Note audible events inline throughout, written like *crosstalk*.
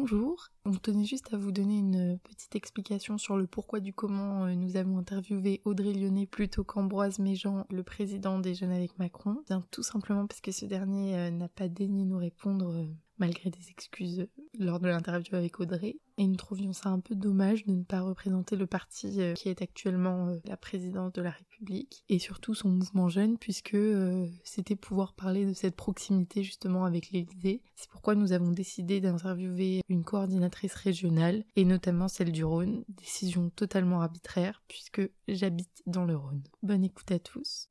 bonjour. On tenait juste à vous donner une petite explication sur le pourquoi du comment euh, nous avons interviewé Audrey Lyonnais plutôt qu'Ambroise Méjean, le président des Jeunes avec Macron. Bien tout simplement parce que ce dernier euh, n'a pas daigné nous répondre euh, malgré des excuses lors de l'interview avec Audrey. Et nous trouvions ça un peu dommage de ne pas représenter le parti euh, qui est actuellement euh, la présidence de la République et surtout son mouvement jeune puisque euh, c'était pouvoir parler de cette proximité justement avec l'Élysée. C'est pourquoi nous avons décidé d'interviewer une coordinatrice régionale et notamment celle du Rhône. Décision totalement arbitraire puisque j'habite dans le Rhône. Bonne écoute à tous.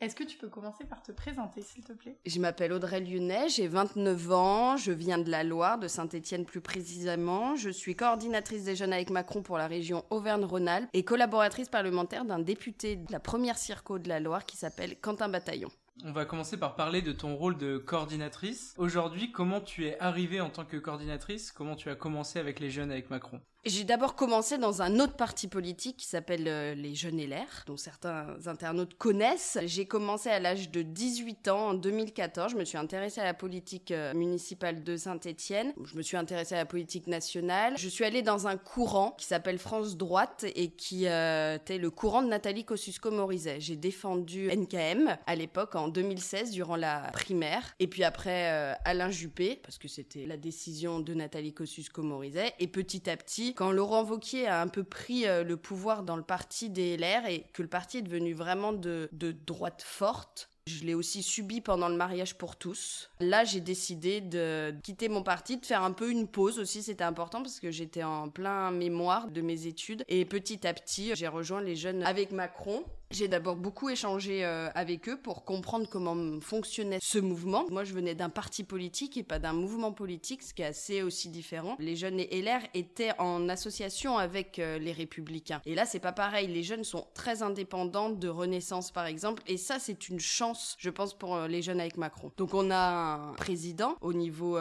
Est-ce que tu peux commencer par te présenter, s'il te plaît? Je m'appelle Audrey Lyonnais, j'ai 29 ans, je viens de la Loire, de Saint-Étienne plus précisément. Je suis coordinatrice des jeunes avec Macron pour la région Auvergne-Rhône-Alpes et collaboratrice parlementaire d'un député de la première circo de la Loire qui s'appelle Quentin Bataillon. On va commencer par parler de ton rôle de coordinatrice. Aujourd'hui, comment tu es arrivée en tant que coordinatrice? Comment tu as commencé avec les jeunes avec Macron? J'ai d'abord commencé dans un autre parti politique qui s'appelle euh, les Jeunes LR, dont certains internautes connaissent. J'ai commencé à l'âge de 18 ans, en 2014. Je me suis intéressée à la politique euh, municipale de Saint-Étienne. Je me suis intéressée à la politique nationale. Je suis allée dans un courant qui s'appelle France Droite et qui euh, était le courant de Nathalie Kosciusko-Morizet. J'ai défendu NKM à l'époque, en 2016, durant la primaire. Et puis après, Alain Juppé, parce que c'était la décision de Nathalie Kosciusko-Morizet. Et petit à petit, quand Laurent Vauquier a un peu pris euh, le pouvoir dans le parti des LR et que le parti est devenu vraiment de, de droite forte, je l'ai aussi subi pendant le mariage pour tous. Là, j'ai décidé de quitter mon parti, de faire un peu une pause aussi, c'était important parce que j'étais en plein mémoire de mes études. Et petit à petit, j'ai rejoint les jeunes avec Macron. J'ai d'abord beaucoup échangé euh, avec eux pour comprendre comment fonctionnait ce mouvement. Moi, je venais d'un parti politique et pas d'un mouvement politique, ce qui est assez aussi différent. Les jeunes et LR étaient en association avec euh, les républicains. Et là, c'est pas pareil. Les jeunes sont très indépendants de Renaissance, par exemple. Et ça, c'est une chance, je pense, pour euh, les jeunes avec Macron. Donc, on a un président au niveau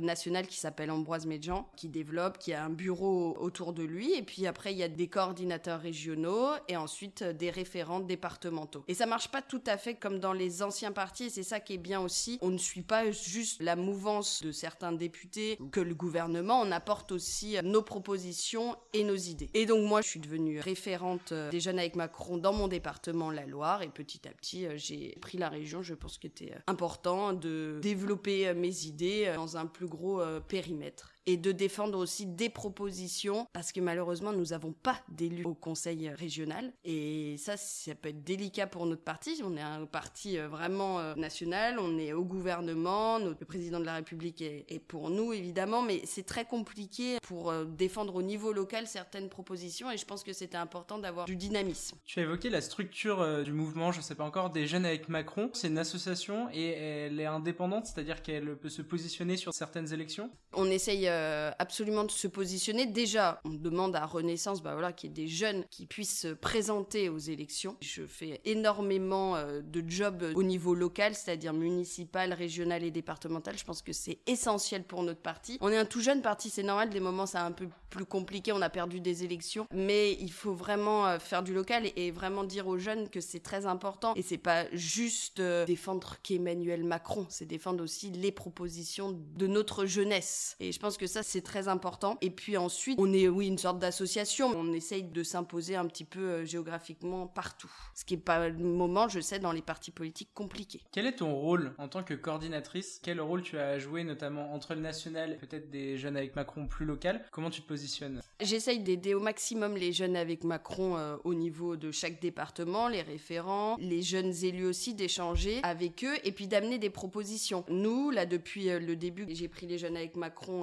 national qui s'appelle Ambroise Méjean, qui développe, qui a un bureau autour de lui. Et puis après, il y a des coordinateurs régionaux et ensuite des référents départementaux. Et ça marche pas tout à fait comme dans les anciens partis, c'est ça qui est bien aussi. On ne suit pas juste la mouvance de certains députés que le gouvernement, on apporte aussi nos propositions et nos idées. Et donc moi, je suis devenue référente euh, des jeunes avec Macron dans mon département, la Loire, et petit à petit, euh, j'ai pris la région. Je pense que c'était euh, important de développer mes idées dans un plus gros périmètre et de défendre aussi des propositions parce que malheureusement nous n'avons pas d'élus au conseil régional. Et ça ça peut être délicat pour notre parti. On est un parti euh, vraiment euh, national. On est au gouvernement. Notre président de la République est, pour nous évidemment. Mais c'est très compliqué pour euh, défendre au niveau local certaines propositions. Et je pense que c'était important d'avoir du dynamisme. Tu as évoqué la structure du mouvement. Je sais pas encore. Des jeunes avec Macron. C'est une association et elle est indépendante c'est-à-dire qu'elle peut se positionner sur certaines élections? On essaye euh, absolument de se positionner. Déjà, on demande à Renaissance, bah voilà, qu'il y ait des jeunes qui puissent se présenter aux élections. Je fais énormément euh, de jobs au niveau local, c'est-à-dire municipal, régional et départemental. Je pense que c'est essentiel pour notre parti. On est un tout jeune parti, c'est normal. Des moments, c'est un peu plus compliqué. On a perdu des élections, mais il faut vraiment euh, faire du local et, vraiment dire aux jeunes que c'est très important. Et c'est pas juste défendre qu'Emmanuel Macron, c'est défendre aussi les propositions de notre jeunesse. Et je pense que ça c'est très important. Et puis ensuite, on est oui une sorte d'association. On essaye de s'imposer un petit peu euh, géographiquement partout. Ce qui est pas le moment, je sais, dans les partis politiques compliqués. Quel est ton rôle en tant que coordinatrice? Quel rôle tu as joué notamment entre le national et peut-être des jeunes avec Macron plus local? Comment tu te positionnes? J'essaye d'aider au maximum les jeunes avec Macron euh, au niveau de chaque département, les référents, les jeunes élus aussi, d'échanger avec eux et puis d'amener des propositions. Nous, là, depuis euh, le début, j'ai pris les jeunes avec Macron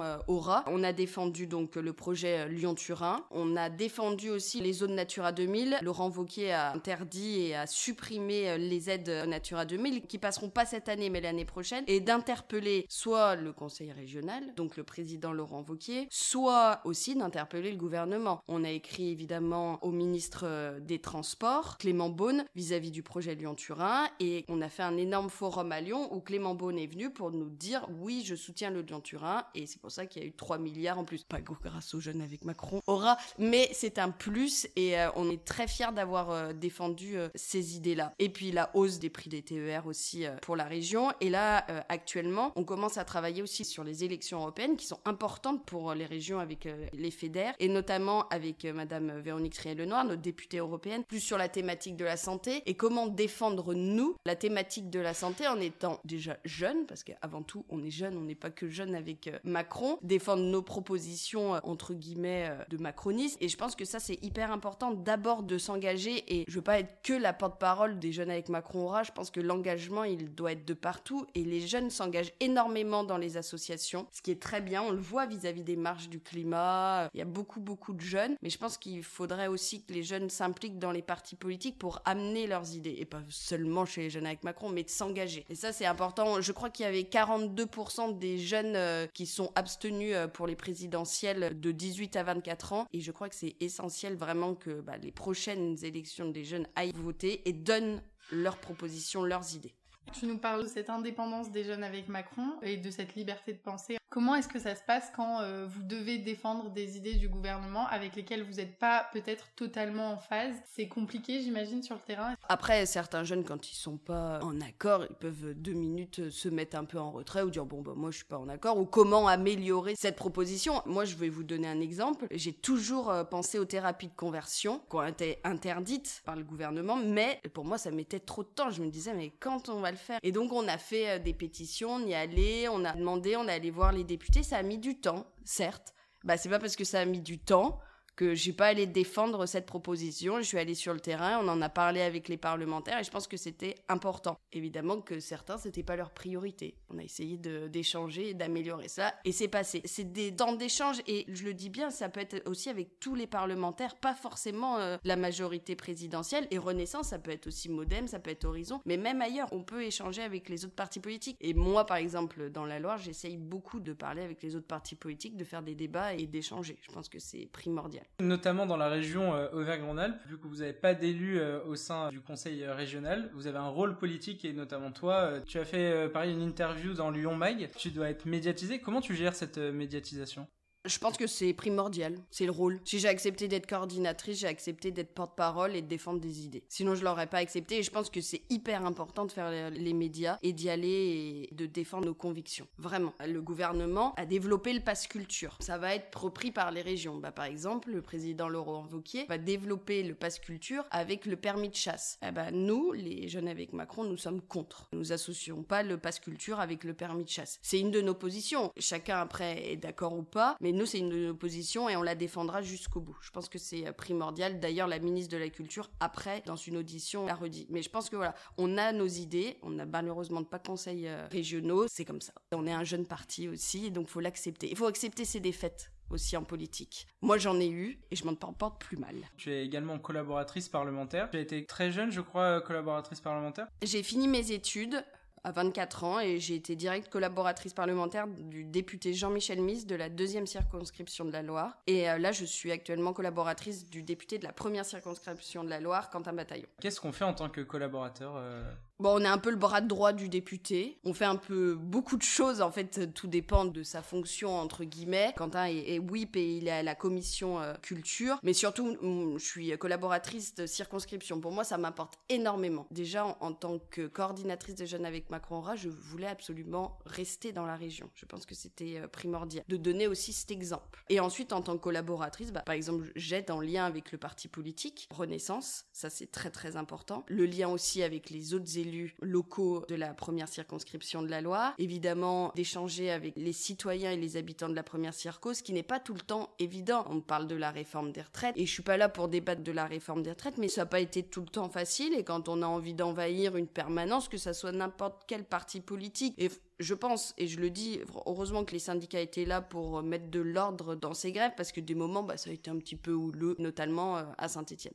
on a défendu donc le projet Lyon-Turin. On a défendu aussi les zones Natura 2000. Laurent Vauquier a interdit et a supprimé les aides Natura 2000 qui passeront pas cette année mais l'année prochaine et d'interpeller soit le conseil régional, donc le président Laurent Vauquier, soit aussi d'interpeller le gouvernement. On a écrit évidemment au ministre des Transports, Clément Beaune, vis-à-vis du projet Lyon-Turin et on a fait un énorme forum à Lyon où Clément Beaune est venu pour nous dire oui, je soutiens le Lyon-Turin et c'est pour ça qu'il y a eu 3 milliards en plus. Pas grâce aux jeunes avec Macron, aura, mais c'est un plus et euh, on est très fiers d'avoir euh, défendu euh, ces idées-là. Et puis la hausse des prix des TER aussi pour la région. Et là, actuellement, on commence à travailler aussi sur les élections européennes qui sont importantes pour les régions avec les FEDER et notamment avec Madame Véronique Trier-Lenoir, notre députée européenne, plus sur la thématique de la santé et comment défendre nous la thématique de la santé en étant déjà jeune, parce qu'avant tout, on est jeune, on n'est pas que jeune avec Macron, défendre nos propositions entre guillemets de macronisme. Et je pense que ça, c'est hyper important d'abord de s'engager. Et je veux pas être que la porte-parole des jeunes avec Macron aura. Je pense que l'engagement, il doit être de partout. Et les jeunes s'engagent énormément dans les associations, ce qui est très bien. On le voit vis-à-vis des marches du climat. Il y a beaucoup, beaucoup de jeunes. Mais je pense qu'il faudrait aussi que les jeunes s'impliquent dans les partis politiques pour amener leurs idées. Et pas seulement chez les jeunes avec Macron, mais de s'engager. Et ça, c'est important. Je crois qu'il y avait 42% des jeunes euh, qui sont abstenus euh, pour les présidentielles de 18 à 24 ans. Et je crois que c'est essentiel vraiment que bah, les prochaines élections des jeunes aillent voter et donnent leurs propositions, leurs idées. Tu nous parles de cette indépendance des jeunes avec Macron et de cette liberté de penser. Comment est-ce que ça se passe quand euh, vous devez défendre des idées du gouvernement avec lesquelles vous n'êtes pas peut-être totalement en phase? C'est compliqué, j'imagine, sur le terrain. Après, certains jeunes, quand ils sont pas en accord, ils peuvent deux minutes se mettre un peu en retrait ou dire bon bah moi je suis pas en accord ou comment améliorer cette proposition? Moi, je vais vous donner un exemple. J'ai toujours euh, pensé aux thérapies de conversion qui ont été interdites par le gouvernement, mais pour moi ça mettait trop de temps. Je me disais mais quand on va le faire? Et donc on a fait euh, des pétitions, on y allait, on a demandé, on est allé voir les députés, ça a mis du temps, certes. Bah, c'est pas parce que ça a mis du temps que j'ai pas allé défendre cette proposition. Je suis allée sur le terrain, on en a parlé avec les parlementaires et je pense que c'était important. Évidemment que certains, c'était pas leur priorité. On a essayé d'échanger et d'améliorer ça et c'est passé. C'est des temps d'échange et je le dis bien, ça peut être aussi avec tous les parlementaires, pas forcément euh, la majorité présidentielle. Et Renaissance, ça peut être aussi Modem, ça peut être Horizon, mais même ailleurs, on peut échanger avec les autres partis politiques. Et moi, par exemple, dans la Loire, j'essaye beaucoup de parler avec les autres partis politiques, de faire des débats et d'échanger. Je pense que c'est primordial. Notamment dans la région euh, Auvergne-Rhône-Alpes, vu que vous n'avez pas d'élu euh, au sein du conseil euh, régional, vous avez un rôle politique et notamment toi, tu as fait pareil une interview dans Lyon Mag, tu dois être médiatisé. Comment tu gères cette médiatisation? Je pense que c'est primordial, c'est le rôle. Si j'ai accepté d'être coordinatrice, j'ai accepté d'être porte-parole et de défendre des idées. Sinon, je l'aurais pas accepté et je pense que c'est hyper important de faire les médias et d'y aller et de défendre nos convictions. Vraiment. Le gouvernement a développé le pass culture. Ça va être repris par les régions. Bah, par exemple, le président Laurent Wauquiez va développer le pass culture avec le permis de chasse. Ben, nous, les jeunes avec Macron, nous sommes contre. Nous associons pas le pass culture avec le permis de chasse. C'est une de nos positions. Chacun après est d'accord ou pas, mais nous, c'est une de nos positions et on la défendra jusqu'au bout. Je pense que c'est euh, primordial. D'ailleurs, la ministre de la Culture, après, dans une audition, l'a redit. Mais je pense que voilà, on a nos idées. On n'a malheureusement pas conseils euh, régionaux. C'est comme ça. On est un jeune parti aussi, donc faut l'accepter. Il faut accepter ses défaites aussi en politique. Moi, j'en ai eu et je m'en porte plus mal. Tu es également collaboratrice parlementaire. Tu as été très jeune, je crois, collaboratrice parlementaire. J'ai fini mes études à 24 ans et j'ai été directe collaboratrice parlementaire du député Jean-Michel Mise de la deuxième circonscription de la Loire. Et euh, là, je suis actuellement collaboratrice du député de la première circonscription de la Loire, Quentin Bataillon. Qu'est-ce qu'on fait en tant que collaborateur euh, Bon, on est un peu le bras droit du député. On fait un peu beaucoup de choses. En fait, tout dépend de sa fonction, entre guillemets. Quentin est, whip et il est à la commission euh, culture. Mais surtout, mm, je suis collaboratrice de circonscription. Pour moi, ça m'apporte énormément. Déjà, en, tant que coordinatrice des jeunes avec Macron Rat, je voulais absolument rester dans la région. Je pense que c'était euh, primordial. De donner aussi cet exemple. Et ensuite, en tant que collaboratrice, bah, par exemple, j'aide en lien avec le parti politique Renaissance. Ça, c'est très, très important. Le lien aussi avec les autres élus locaux de la première circonscription de la Loire, évidemment d'échanger avec les citoyens et les habitants de la première circo, ce qui n'est pas tout le temps évident. On parle de la réforme des retraites et je suis pas là pour débattre de la réforme des retraites, mais ça n'a pas été tout le temps facile et quand on a envie d'envahir une permanence, que ça soit n'importe quel parti politique, et je pense, et je le dis, heureusement que les syndicats étaient là pour mettre de l'ordre dans ces grèves, parce que des moments, bah, ça a été un petit peu houleux, notamment euh, à Saint-Etienne.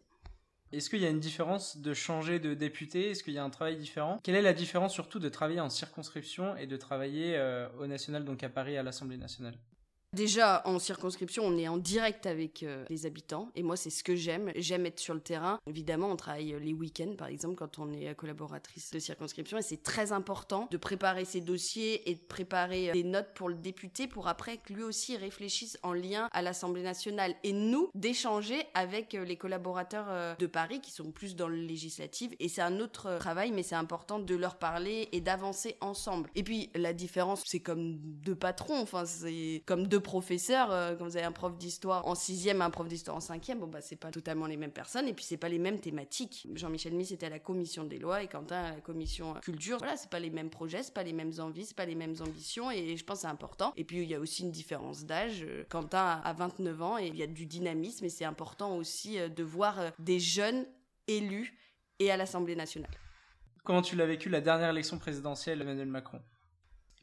Est-ce qu'il y a une différence de changer de député? Est-ce qu'il y a un travail différent? Quelle est la différence surtout de travailler en circonscription et de travailler euh, au national, donc à Paris, à l'Assemblée nationale? Déjà, en circonscription, on est en direct avec euh, les habitants. Et moi, c'est ce que j'aime. J'aime être sur le terrain. Évidemment, on travaille euh, les week-ends, par exemple, quand on est collaboratrice de circonscription. Et c'est très important de préparer ses dossiers et de préparer euh, des notes pour le député pour après que lui aussi réfléchisse en lien à l'Assemblée nationale. Et nous, d'échanger avec les collaborateurs de Paris qui sont plus dans le législatif. Et c'est un autre travail, mais c'est important de leur parler et d'avancer ensemble. Et puis, la différence, c'est comme deux patrons. Enfin, c'est comme deux professeurs, euh, quand vous avez un prof d'histoire en sixième, un prof d'histoire en cinquième, bon bah c'est pas totalement les mêmes personnes et puis c'est pas les mêmes thématiques. Jean-Michel Miss était à la commission des lois et Quentin à la commission culture. Voilà, c'est pas les mêmes projets, c'est pas les mêmes envies, c'est pas les mêmes ambitions et je pense c'est important. Et puis il y a aussi une différence d'âge. Quentin a 29 ans et il y a du dynamisme et c'est important aussi euh, de voir euh, des jeunes élus et à l'Assemblée nationale. Comment tu l'as vécu la dernière élection présidentielle Emmanuel Macron?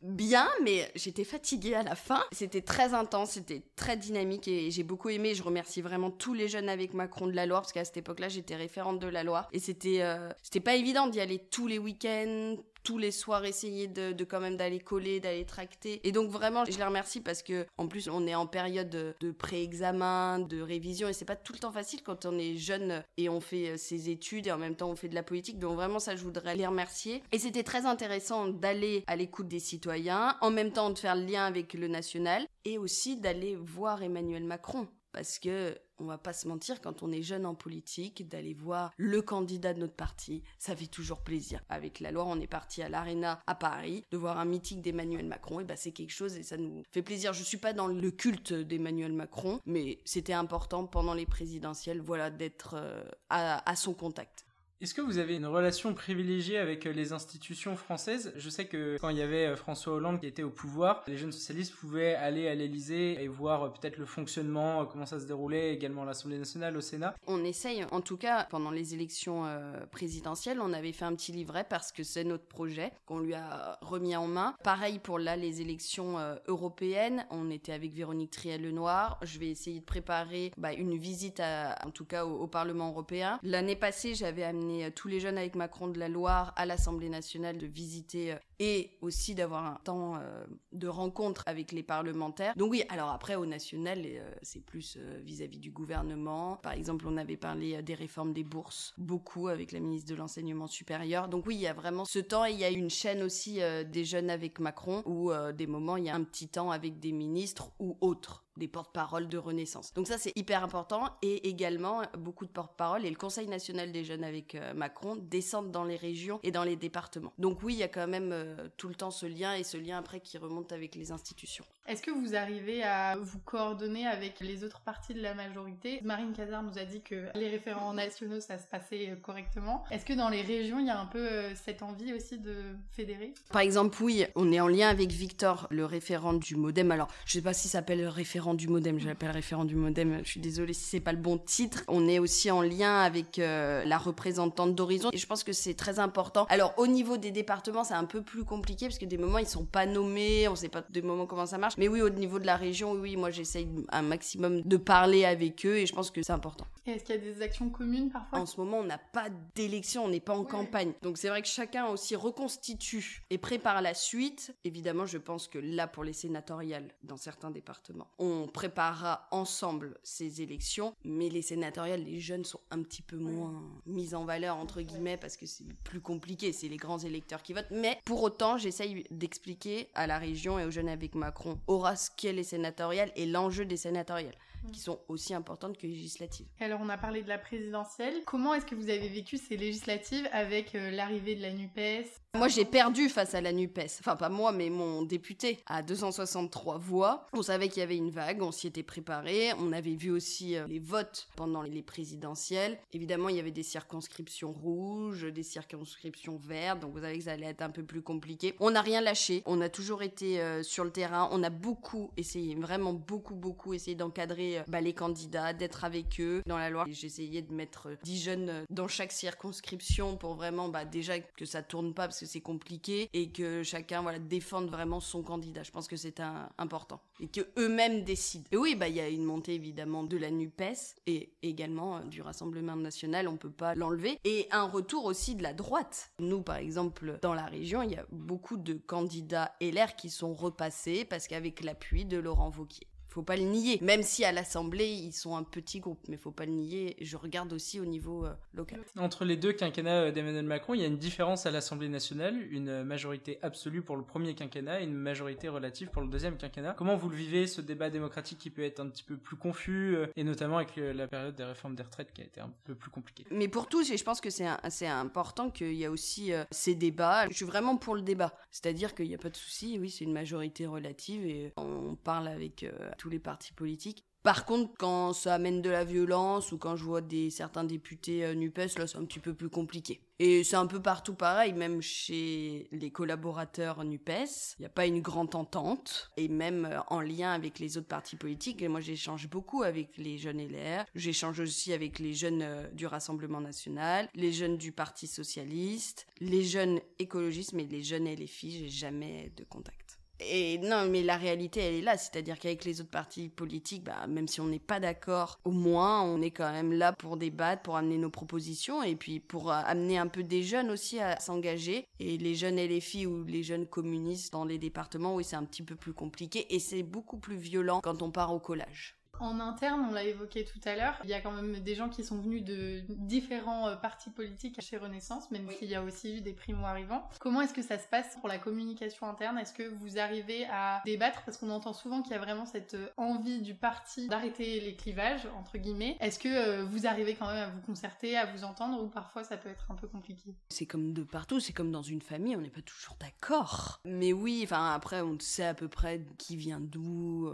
Bien, mais j'étais fatiguée à la fin. C'était très intense, c'était très dynamique et j'ai beaucoup aimé. Je remercie vraiment tous les jeunes avec Macron de la Loire parce qu'à cette époque-là, j'étais référente de la Loire et c'était euh, c'était pas évident d'y aller tous les week-ends, tous les soirs essayer de, de quand même d'aller coller, d'aller tracter. Et donc vraiment, je les remercie parce que en plus on est en période de, pré-examen, de révision et c'est pas tout le temps facile quand on est jeune et on fait euh, ses études et en même temps on fait de la politique. Donc vraiment ça, je voudrais les remercier. Et c'était très intéressant d'aller à l'écoute des citoyens, en même temps de faire le lien avec le national et aussi d'aller voir Emmanuel Macron parce que on va pas se mentir, quand on est jeune en politique, d'aller voir le candidat de notre parti, ça fait toujours plaisir. Avec la loi, on est parti à l'Arena à Paris, de voir un meeting d'Emmanuel Macron, et bah c'est quelque chose et ça nous fait plaisir. Je suis pas dans le culte d'Emmanuel Macron, mais c'était important pendant les présidentielles, voilà, d'être euh, à son contact. Est-ce que vous avez une relation privilégiée avec euh, les institutions françaises? Je sais que quand il y avait euh, François Hollande qui était au pouvoir, les jeunes socialistes pouvaient aller à l'Élysée et voir euh, peut-être le fonctionnement, comment ça se déroulait, également l'Assemblée nationale, au Sénat. On essaye, en tout cas pendant les élections présidentielles, on avait fait un petit livret parce que c'est notre projet qu'on lui a remis en main. Pareil pour là les élections européennes, on était avec Véronique Triel-Lenoir. Je vais essayer de préparer bah, une visite, en tout cas au Parlement européen. L'année passée, j'avais amené tous les jeunes avec Macron de la Loire à l'Assemblée nationale de visiter euh, et aussi d'avoir un temps euh, de rencontre avec les parlementaires. Donc oui, alors après au national, c'est plus vis-à-vis du gouvernement. Par exemple, on avait parlé des réformes des bourses, beaucoup avec la ministre de l'enseignement supérieur. Donc oui, il y a vraiment ce temps et il y a une chaîne aussi des jeunes avec Macron où des moments il y a un petit temps avec des ministres ou autres des porte-paroles de Renaissance. Donc ça, c'est hyper important. Et également, beaucoup de porte-paroles et le Conseil national des jeunes avec euh, Macron descendent dans les régions et dans les départements. Donc oui, il y a quand même euh, tout le temps ce lien et ce lien après qui remonte avec les institutions. Est-ce que vous arrivez à vous coordonner avec les autres partis de la majorité? Marine Cazard nous a dit que les référents nationaux, ça se passait euh, correctement. Est-ce que dans les régions, il y a un peu cette envie aussi de fédérer? Par exemple, oui, on est en lien avec Victor, le référent du MoDem. Alors, je sais pas s'il s'appelle référent du modem, je l'appelle référent du modem, je suis désolée si c'est pas le bon titre. On est aussi en lien avec euh, la représentante d'Horizon et je pense que c'est très important. Alors au niveau des départements, c'est un peu plus compliqué parce que des moments ils sont pas nommés, on sait pas des moments comment ça marche. Mais oui, au niveau de la région, oui, moi j'essaye un maximum de parler avec eux et je pense que c'est important. Est-ce qu'il y a des actions communes parfois? En ce moment, on n'a pas d'élection, on n'est pas en campagne. Donc c'est vrai que chacun aussi reconstitue et prépare la suite. Évidemment, je pense que là, pour les sénatoriales, dans certains départements, on préparera ensemble ces élections. Mais les sénatoriales, les jeunes sont un petit peu moins mis en valeur, entre guillemets, parce que c'est plus compliqué. C'est les grands électeurs qui votent. Mais pour autant, j'essaye d'expliquer à la région et aux jeunes avec Macron, aura ce qu'est les sénatoriales et l'enjeu des sénatoriales qui sont aussi importantes que législatives. Alors on a parlé de la présidentielle. Comment est-ce que vous avez vécu ces législatives avec euh, l'arrivée de la NUPES? Moi j'ai perdu face à la NUPES. Enfin pas moi mais mon député à 263 voix. On savait qu'il y avait une vague, on s'y était préparé. On avait vu aussi euh, les votes pendant les présidentielles. Évidemment il y avait des circonscriptions rouges, des circonscriptions vertes. Donc vous savez que ça allait être un peu plus compliqué. On n'a rien lâché. On a toujours été euh, sur le terrain. On a beaucoup essayé, vraiment beaucoup beaucoup essayé d'encadrer euh, bah, les candidats, d'être avec eux dans la Loire. J'essayais de mettre 10 euh, jeunes euh, dans chaque circonscription pour vraiment bah, déjà que ça tourne pas parce que c'est compliqué et que chacun voilà défende vraiment son candidat. Je pense que c'est important et que eux-mêmes décident. Et oui, bah il y a une montée évidemment de la Nupes et également du Rassemblement national, on peut pas l'enlever et un retour aussi de la droite. Nous par exemple dans la région, il y a beaucoup de candidats LR qui sont repassés parce qu'avec l'appui de Laurent Vauquier. Faut pas le nier. Même si à l'Assemblée, ils sont un petit groupe, mais faut pas le nier. Je regarde aussi au niveau euh, local. Entre les deux quinquennats d'Emmanuel Macron, il y a une différence à l'Assemblée nationale, une majorité absolue pour le premier quinquennat et une majorité relative pour le deuxième quinquennat. Comment vous le vivez, ce débat démocratique qui peut être un petit peu plus confus, euh, et notamment avec la période des réformes des retraites qui a été un peu plus compliquée? Mais pour tous, et je pense que c'est important qu'il y a aussi euh, ces débats. Je suis vraiment pour le débat. C'est-à-dire qu'il n'y a pas de souci, oui, c'est une majorité relative et on parle avec tous les partis politiques. Par contre, quand ça amène de la violence ou quand je vois des certains députés euh, Nupes, là, c'est un petit peu plus compliqué. Et c'est un peu partout pareil, même chez les collaborateurs Nupes, il n'y a pas une grande entente. Et même euh, en lien avec les autres partis politiques, et moi j'échange beaucoup avec les jeunes LR, j'échange aussi avec les jeunes euh, du Rassemblement National, les jeunes du Parti Socialiste, les jeunes écologistes, mais les jeunes LFI, j'ai jamais de contact. Et non, mais la réalité, elle est là. C'est-à-dire qu'avec les autres partis politiques, bah, même si on n'est pas d'accord, au moins, on est quand même là pour débattre, pour amener nos propositions et puis pour euh, amener un peu des jeunes aussi à s'engager. Et les jeunes LFI ou les jeunes communistes dans les départements, oui, c'est un petit peu plus compliqué et c'est beaucoup plus violent quand on part au collage. En interne, on l'a évoqué tout à l'heure, il y a quand même des gens qui sont venus de différents euh, partis politiques chez Renaissance, même s'il y a aussi eu des primo-arrivants. Comment est-ce que ça se passe pour la communication interne? Est-ce que vous arrivez à débattre? Parce qu'on entend souvent qu'il y a vraiment cette euh, envie du parti d'arrêter les clivages, entre guillemets. Est-ce que euh, vous arrivez quand même à vous concerter, à vous entendre, ou parfois ça peut être un peu compliqué? C'est comme de partout, c'est comme dans une famille, on n'est pas toujours d'accord. Mais oui, enfin après, on sait à peu près qui vient d'où,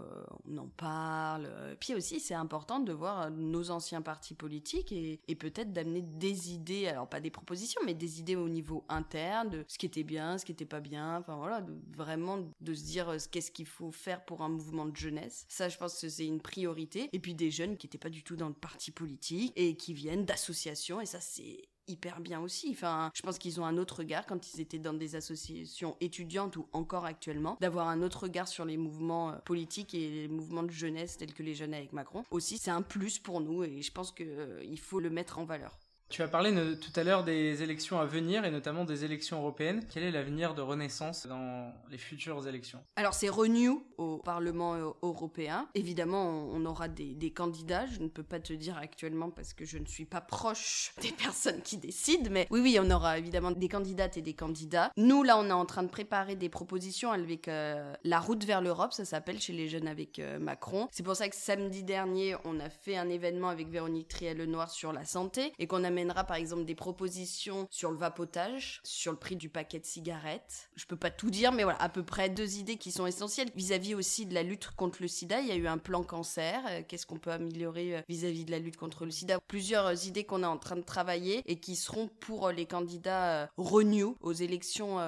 on en parle puis aussi, c'est important de voir euh, nos anciens partis politiques et, peut-être d'amener des idées, alors pas des propositions, mais des idées au niveau interne de ce qui était bien, ce qui était pas bien, enfin voilà, vraiment de se dire euh, qu'est-ce qu'il faut faire pour un mouvement de jeunesse. Ça, je pense que c'est une priorité. Et puis des jeunes qui n'étaient pas du tout dans le parti politique et qui viennent d'associations, et ça, c'est hyper bien aussi. Enfin, je pense qu'ils ont un autre regard quand ils étaient dans des associations étudiantes ou encore actuellement, d'avoir un autre regard sur les mouvements euh, politiques et les mouvements de jeunesse tels que les jeunes avec Macron. Aussi, c'est un plus pour nous et je pense qu'il euh, faut le mettre en valeur. Tu as parlé tout à l'heure des élections à venir et notamment des élections européennes. Quel est l'avenir de Renaissance dans les futures élections? Alors c'est Renew au Parlement euh, européen. Évidemment, on aura des, candidats. Je ne peux pas te dire actuellement parce que je ne suis pas proche *laughs* des personnes qui décident. Mais oui, oui, on aura évidemment des candidates et des candidats. Nous, là, on est en train de préparer des propositions avec euh, la route vers l'Europe. Ça s'appelle chez les jeunes avec euh, Macron. C'est pour ça que samedi dernier, on a fait un événement avec Véronique Triel-Lenoir sur la santé et qu'on a par exemple des propositions sur le vapotage, sur le prix du paquet de cigarettes. Je peux pas tout dire, mais voilà, à peu près deux idées qui sont essentielles. Vis-à-vis aussi de la lutte contre le sida, il y a eu un plan cancer. Euh, qu'est-ce qu'on peut améliorer euh, vis-à-vis de la lutte contre le sida? Plusieurs euh, idées qu'on est en train de travailler et qui seront pour les candidats Renew aux élections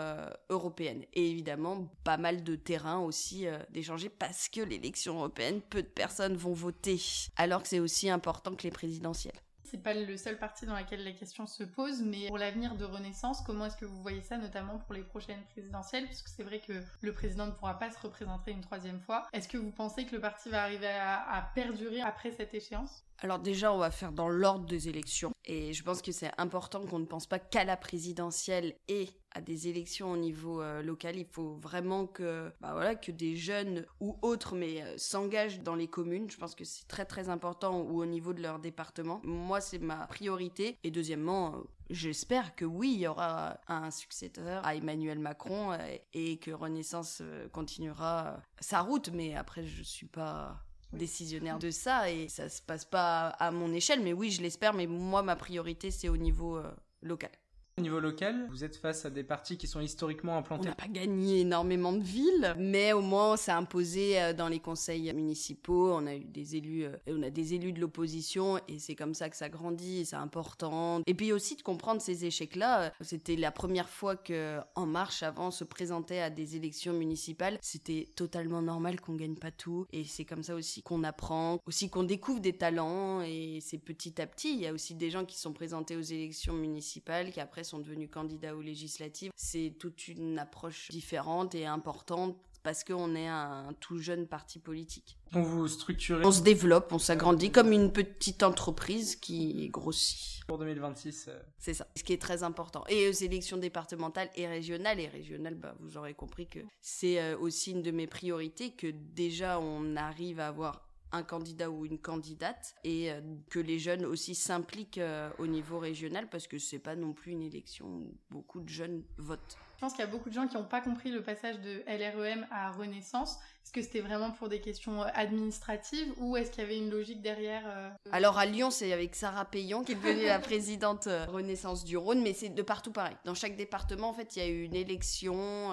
européennes. Et évidemment, pas mal de terrain aussi d'échanger parce que l'élection européenne, peu de personnes vont voter, alors que c'est aussi important que les présidentielles c'est pas le seul parti dans lequel la question se pose, mais pour l'avenir de Renaissance, comment est-ce que vous voyez ça, notamment pour les prochaines présidentielles, puisque c'est vrai que le président ne pourra pas se représenter une troisième fois. Est-ce que vous pensez que le parti va arriver à perdurer après cette échéance? Alors déjà, on va faire dans l'ordre des élections. Et je pense que c'est important qu'on ne pense pas qu'à la présidentielle et à des élections au niveau euh, local. Il faut vraiment que, bah voilà, que des jeunes ou autres, mais euh, s'engagent dans les communes. Je pense que c'est très très important ou au niveau de leur département. Moi, c'est ma priorité. Et deuxièmement, euh, J'espère que oui, il y aura un successeur à Emmanuel Macron et que Renaissance continuera sa route. Mais après, je suis pas décisionnaire de ça et ça se passe pas à mon échelle, mais oui, je l'espère, mais moi, ma priorité, c'est au niveau euh, local. Au niveau local, vous êtes face à des partis qui sont historiquement implantés. On n'a pas gagné énormément de villes, mais au moins on s'est imposé euh, dans les conseils municipaux. On a eu des élus, euh, on a des élus de l'opposition, et c'est comme ça que ça grandit, c'est important. Et puis aussi de comprendre ces échecs-là. C'était la première fois que En Marche avant se présentait à des élections municipales. C'était totalement normal qu'on gagne pas tout, et c'est comme ça aussi qu'on apprend, aussi qu'on découvre des talents, et c'est petit à petit. Il y a aussi des gens qui sont présentés aux élections municipales qui après sont devenus candidats aux législatives. C'est toute une approche différente et importante parce qu'on est un tout jeune parti politique. On vous structurez On se développe, on s'agrandit comme une petite entreprise qui grossit. Pour 2026. Euh. C'est ça, ce qui est très important. Et aux élections départementales et régionales, et régionales, bah, vous aurez compris que c'est euh, aussi une de mes priorités, que déjà on arrive à avoir un candidat ou une candidate et euh, que les jeunes aussi s'impliquent au niveau régional parce que c'est pas non plus une élection où beaucoup de jeunes votent. Je pense qu'il y a beaucoup de gens qui n'ont pas compris le passage de LREM à Renaissance. Est-ce que c'était vraiment pour des questions euh, administratives ou est-ce qu'il y avait une logique derrière euh Alors à Lyon, c'est avec Sarah Payon qui est devenue la présidente euh, Renaissance du Rhône, mais c'est de partout pareil. Dans chaque département, en fait, il y a eu une élection.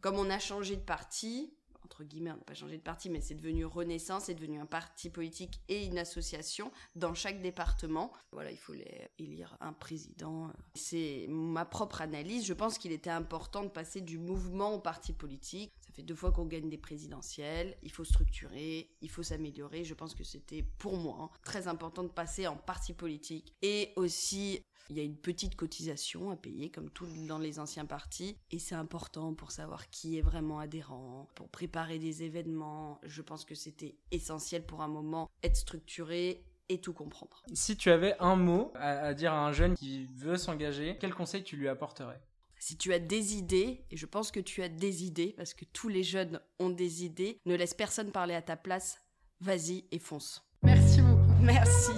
comme on a changé de parti, guillemets, on n'a pas changé de parti, mais c'est devenu Renaissance, c'est devenu un parti politique et une association dans chaque département. Voilà, il faut élire un président. C'est ma propre analyse. Je pense qu'il était important de passer du mouvement au parti politique. Ça fait deux fois qu'on gagne des présidentielles. Il faut structurer, il faut s'améliorer. Je pense que c'était pour moi hein, très important de passer en parti politique et aussi il y a une petite cotisation à payer, comme tout dans les anciens partis. Et c'est important pour savoir qui est vraiment adhérent, pour préparer des événements. Je pense que c'était essentiel pour un moment être structuré et tout comprendre. Si tu avais un mot à, dire à un jeune qui veut s'engager, quel conseil tu lui apporterais? Si tu as des idées, et je pense que tu as des idées, parce que tous les jeunes ont des idées, ne laisse personne parler à ta place, vas-y et fonce. Merci beaucoup. Merci.